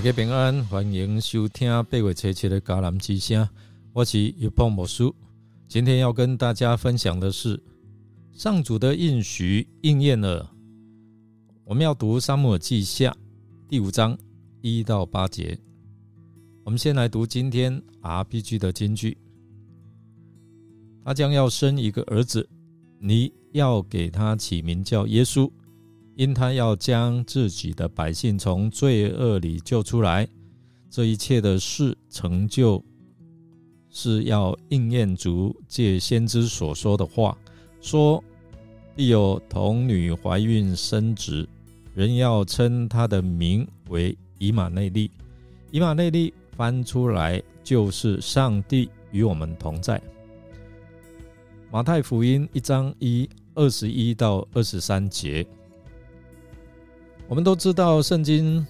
大家平安，欢迎收听八月七七的迦南之声，我是一帮魔术。今天要跟大家分享的是上主的应许应验了。我们要读《沙漠耳记下》第五章一到八节。我们先来读今天 RPG 的金句：他将要生一个儿子，你要给他起名叫耶稣。因他要将自己的百姓从罪恶里救出来，这一切的事成就，是要应验足借先知所说的话，说必有童女怀孕生子，人要称他的名为以马内利。以马内利翻出来就是上帝与我们同在。马太福音一章一二十一到二十三节。我们都知道，圣经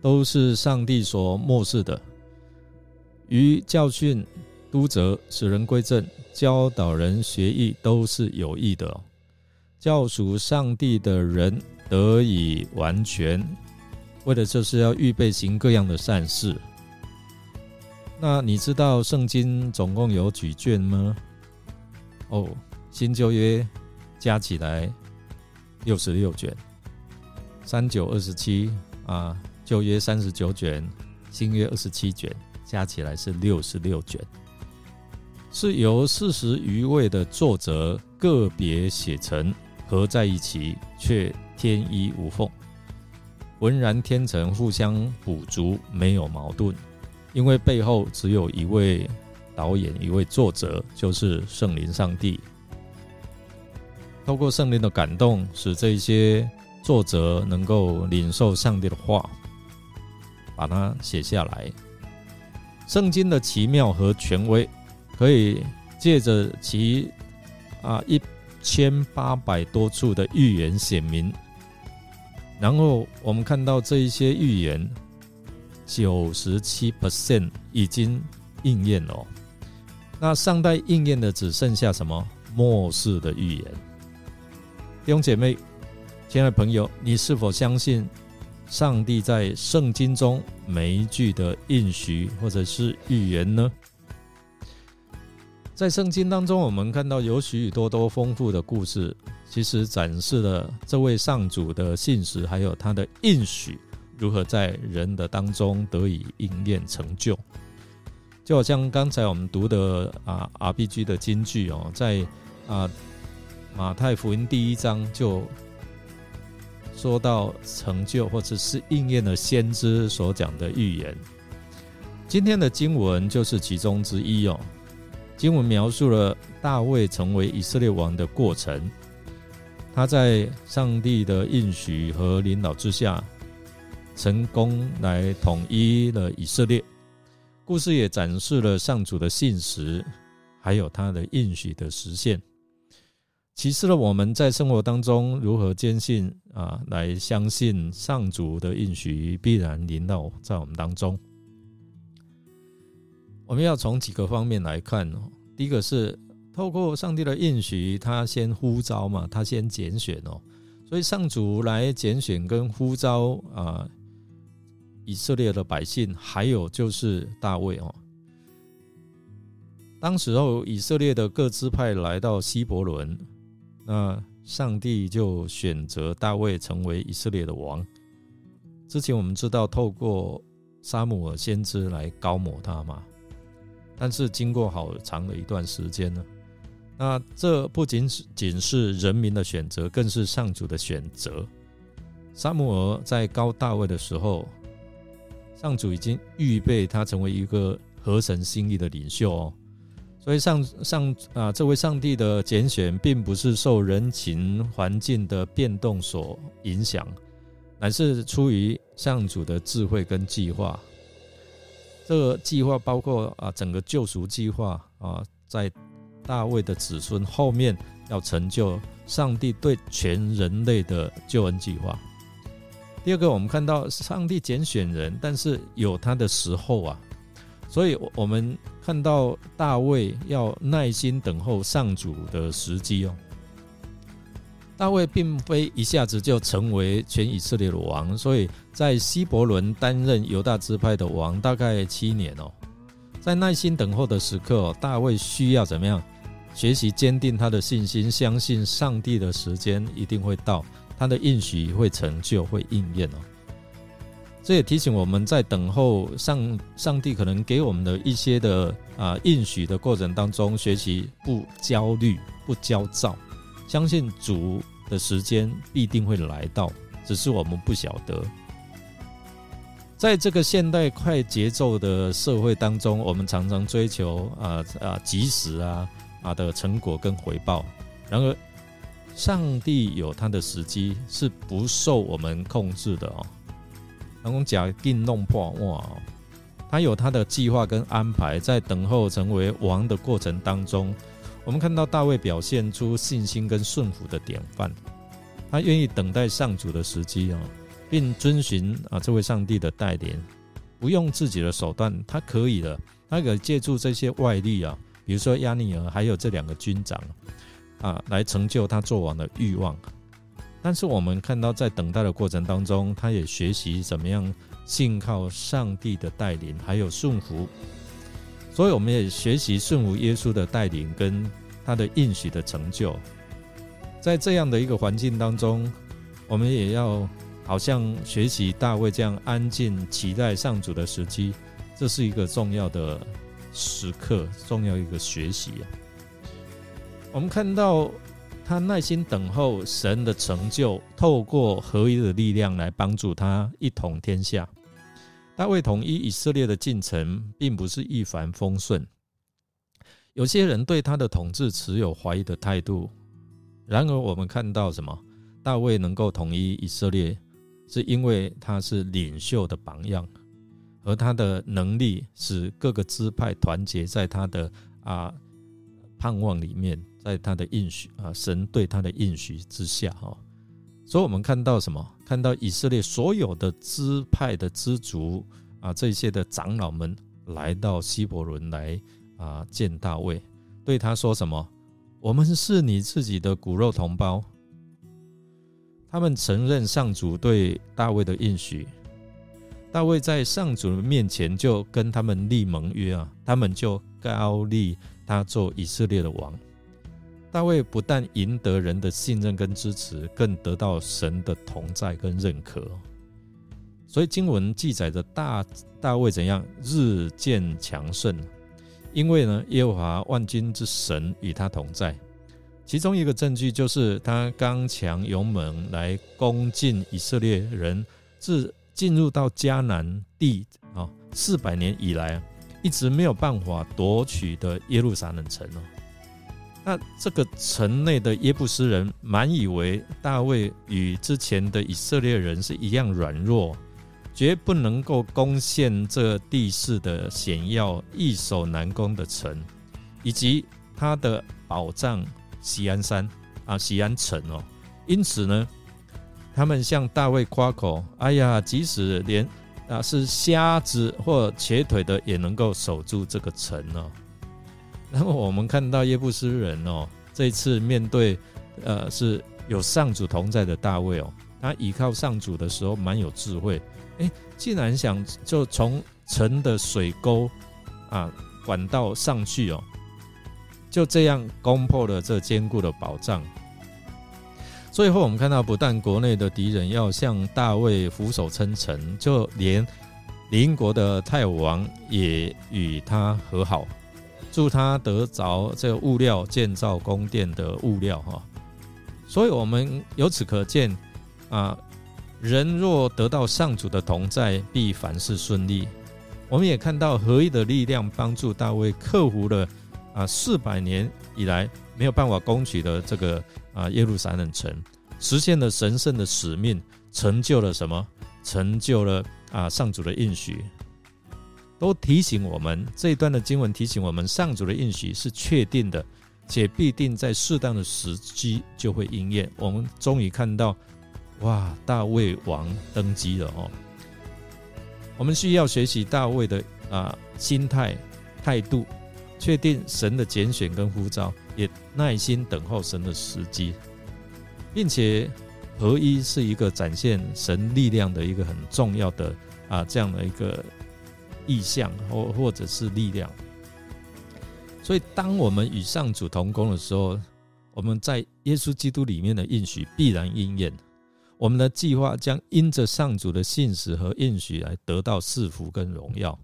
都是上帝所漠视的，于教训、督责、使人归正、教导人学艺，都是有益的。教属上帝的人得以完全，为的就是要预备行各样的善事。那你知道圣经总共有几卷吗？哦，新旧约加起来六十六卷。三九二十七啊，旧约三十九卷，新约二十七卷，加起来是六十六卷，是由四十余位的作者个别写成，合在一起却天衣无缝，浑然天成，互相补足，没有矛盾，因为背后只有一位导演，一位作者，就是圣灵上帝，透过圣灵的感动，使这些。作者能够领受上帝的话，把它写下来。圣经的奇妙和权威，可以借着其啊一千八百多处的预言显明。然后我们看到这一些预言，九十七 percent 已经应验了。那上代应验的只剩下什么末世的预言？弟兄姐妹。亲爱的朋友，你是否相信上帝在圣经中每一句的应许或者是预言呢？在圣经当中，我们看到有许许多多丰富的故事，其实展示了这位上主的信实，还有他的应许如何在人的当中得以应验成就。就好像刚才我们读的啊 RPG 的金句哦，在啊马太福音第一章就。说到成就或者是应验了先知所讲的预言，今天的经文就是其中之一哦。经文描述了大卫成为以色列王的过程，他在上帝的应许和领导之下，成功来统一了以色列。故事也展示了上主的信实，还有他的应许的实现。启示了我们在生活当中如何坚信啊，来相信上主的应许必然临到在我们当中。我们要从几个方面来看哦。第一个是透过上帝的应许，他先呼召嘛，他先拣选哦，所以上主来拣选跟呼召啊以色列的百姓，还有就是大卫哦。当时候以色列的各支派来到希伯伦。那上帝就选择大卫成为以色列的王。之前我们知道，透过沙姆尔先知来高抹他嘛，但是经过好长的一段时间呢，那这不仅是仅是人民的选择，更是上主的选择。沙姆尔在高大卫的时候，上主已经预备他成为一个合神心意的领袖哦。所以上上啊，这位上帝的拣选，并不是受人情环境的变动所影响，乃是出于上主的智慧跟计划。这个计划包括啊，整个救赎计划啊，在大卫的子孙后面要成就上帝对全人类的救恩计划。第二个，我们看到上帝拣选人，但是有他的时候啊。所以，我们看到大卫要耐心等候上主的时机哦。大卫并非一下子就成为全以色列的王，所以在希伯伦担任犹大支派的王大概七年哦。在耐心等候的时刻，大卫需要怎么样？学习坚定他的信心，相信上帝的时间一定会到，他的应许会成就，会应验哦。这也提醒我们在等候上上帝可能给我们的一些的啊应许的过程当中，学习不焦虑、不焦躁。相信主的时间必定会来到，只是我们不晓得。在这个现代快节奏的社会当中，我们常常追求啊啊及时啊啊的成果跟回报。然而，上帝有他的时机，是不受我们控制的哦。能够假定弄破哇，他有他的计划跟安排，在等候成为王的过程当中。我们看到大卫表现出信心跟顺服的典范，他愿意等待上主的时机啊，并遵循啊这位上帝的带领，不用自己的手段，他可以的，他可以借助这些外力啊，比如说亚尼尔还有这两个军长啊，来成就他做王的欲望。但是我们看到在等待的过程当中，他也学习怎么样信靠上帝的带领，还有顺服。所以我们也学习顺服耶稣的带领，跟他的应许的成就。在这样的一个环境当中，我们也要好像学习大卫这样安静期待上主的时机，这是一个重要的时刻，重要一个学习啊。我们看到他耐心等候神的成就，透过合一的力量来帮助他一统天下。大卫统一以色列的进程并不是一帆风顺，有些人对他的统治持有怀疑的态度。然而，我们看到什么？大卫能够统一以色列，是因为他是领袖的榜样，而他的能力使各个支派团结在他的啊盼望里面，在他的应许啊神对他的应许之下哈。所以，我们看到什么？看到以色列所有的支派的支族啊，这些的长老们来到希伯伦来啊见大卫，对他说什么？我们是你自己的骨肉同胞。他们承认上主对大卫的应许，大卫在上主面前就跟他们立盟约啊，他们就高立他做以色列的王。大卫不但赢得人的信任跟支持，更得到神的同在跟认可。所以经文记载着大大卫怎样日渐强盛，因为呢耶和华万军之神与他同在。其中一个证据就是他刚强勇猛来攻进以色列人，自进入到迦南地啊四百年以来，一直没有办法夺取的耶路撒冷城哦。那这个城内的耶布斯人满以为大卫与之前的以色列人是一样软弱，绝不能够攻陷这地势的险要、易守难攻的城，以及他的宝藏喜安山啊、喜安城哦。因此呢，他们向大卫夸口：“哎呀，即使连啊是瞎子或瘸腿的，也能够守住这个城哦。”那么我们看到耶布斯人哦，这次面对呃是有上主同在的大卫哦，他倚靠上主的时候蛮有智慧，哎，竟然想就从城的水沟啊管道上去哦，就这样攻破了这坚固的宝藏。最后我们看到，不但国内的敌人要向大卫俯首称臣，就连邻国的泰王也与他和好。助他得着这个物料建造宫殿的物料哈，所以我们由此可见啊，人若得到上主的同在，必凡事顺利。我们也看到合一的力量帮助大卫克服了啊四百年以来没有办法攻取的这个啊耶路撒冷城，实现了神圣的使命，成就了什么？成就了啊上主的应许。都提醒我们这一段的经文提醒我们，上主的应许是确定的，且必定在适当的时机就会应验。我们终于看到，哇，大卫王登基了哦！我们需要学习大卫的啊心态态度，确定神的拣选跟呼召，也耐心等候神的时机。并且合一是一个展现神力量的一个很重要的啊这样的一个意象或或者是力量。所以，当我们与上主同工的时候，我们在耶稣基督里面的应许必然应验。我们的计划将因着上主的信使和应许来得到赐福跟荣耀。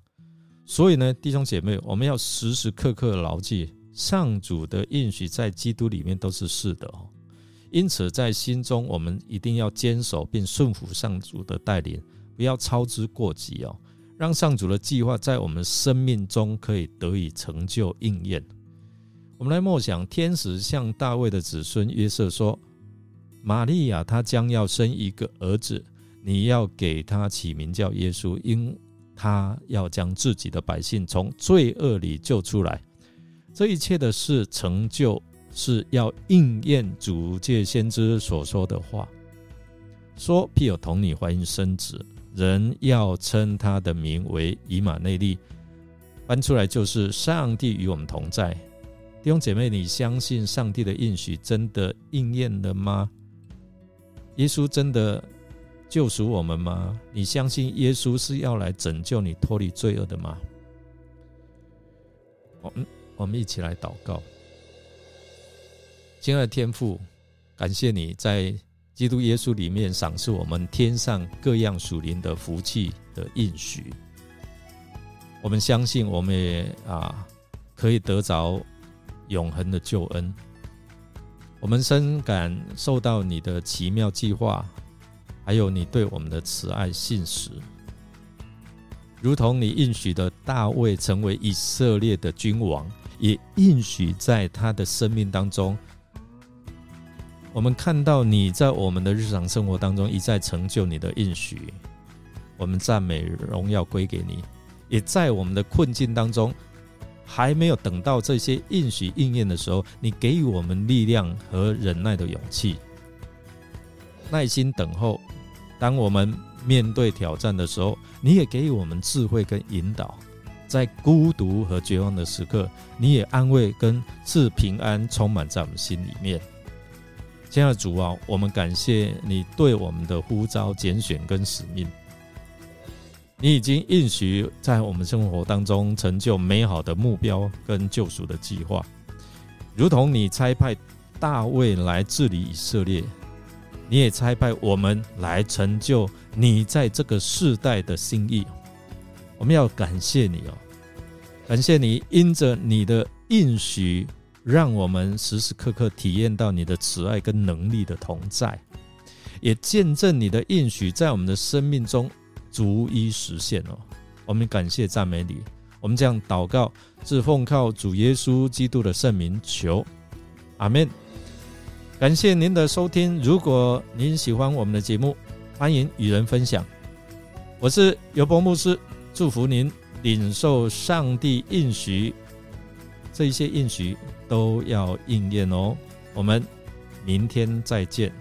所以呢，弟兄姐妹，我们要时时刻刻牢记，上主的应许在基督里面都是是的哦。因此，在心中我们一定要坚守并顺服上主的带领，不要操之过急哦。让上主的计划在我们生命中可以得以成就应验。我们来默想，天使向大卫的子孙约瑟说：“玛利亚她将要生一个儿子，你要给他起名叫耶稣，因他要将自己的百姓从罪恶里救出来。这一切的事成就，是要应验主借先知所说的话，说必有童女怀孕生子。”人要称他的名为以马内利，搬出来就是上帝与我们同在。弟兄姐妹，你相信上帝的应许真的应验了吗？耶稣真的救赎我们吗？你相信耶稣是要来拯救你脱离罪恶的吗？我们我们一起来祷告，亲爱的天父，感谢你在。基督耶稣里面赏赐我们天上各样属灵的福气的应许，我们相信我们也啊可以得着永恒的救恩。我们深感受到你的奇妙计划，还有你对我们的慈爱信实，如同你应许的大卫成为以色列的君王，也应许在他的生命当中。我们看到你在我们的日常生活当中一再成就你的应许，我们赞美荣耀归给你。也在我们的困境当中，还没有等到这些应许应验的时候，你给予我们力量和忍耐的勇气，耐心等候。当我们面对挑战的时候，你也给予我们智慧跟引导。在孤独和绝望的时刻，你也安慰跟赐平安，充满在我们心里面。亲爱的主啊，我们感谢你对我们的呼召、拣选跟使命。你已经应许在我们生活当中成就美好的目标跟救赎的计划，如同你差派大卫来治理以色列，你也差派我们来成就你在这个世代的心意。我们要感谢你哦，感谢你因着你的应许。让我们时时刻刻体验到你的慈爱跟能力的同在，也见证你的应许在我们的生命中逐一实现哦。我们感谢赞美你，我们这样祷告，是奉靠主耶稣基督的圣名求，阿门。感谢您的收听，如果您喜欢我们的节目，欢迎与人分享。我是尤伯牧师，祝福您领受上帝应许。这一些应许都要应验哦，我们明天再见。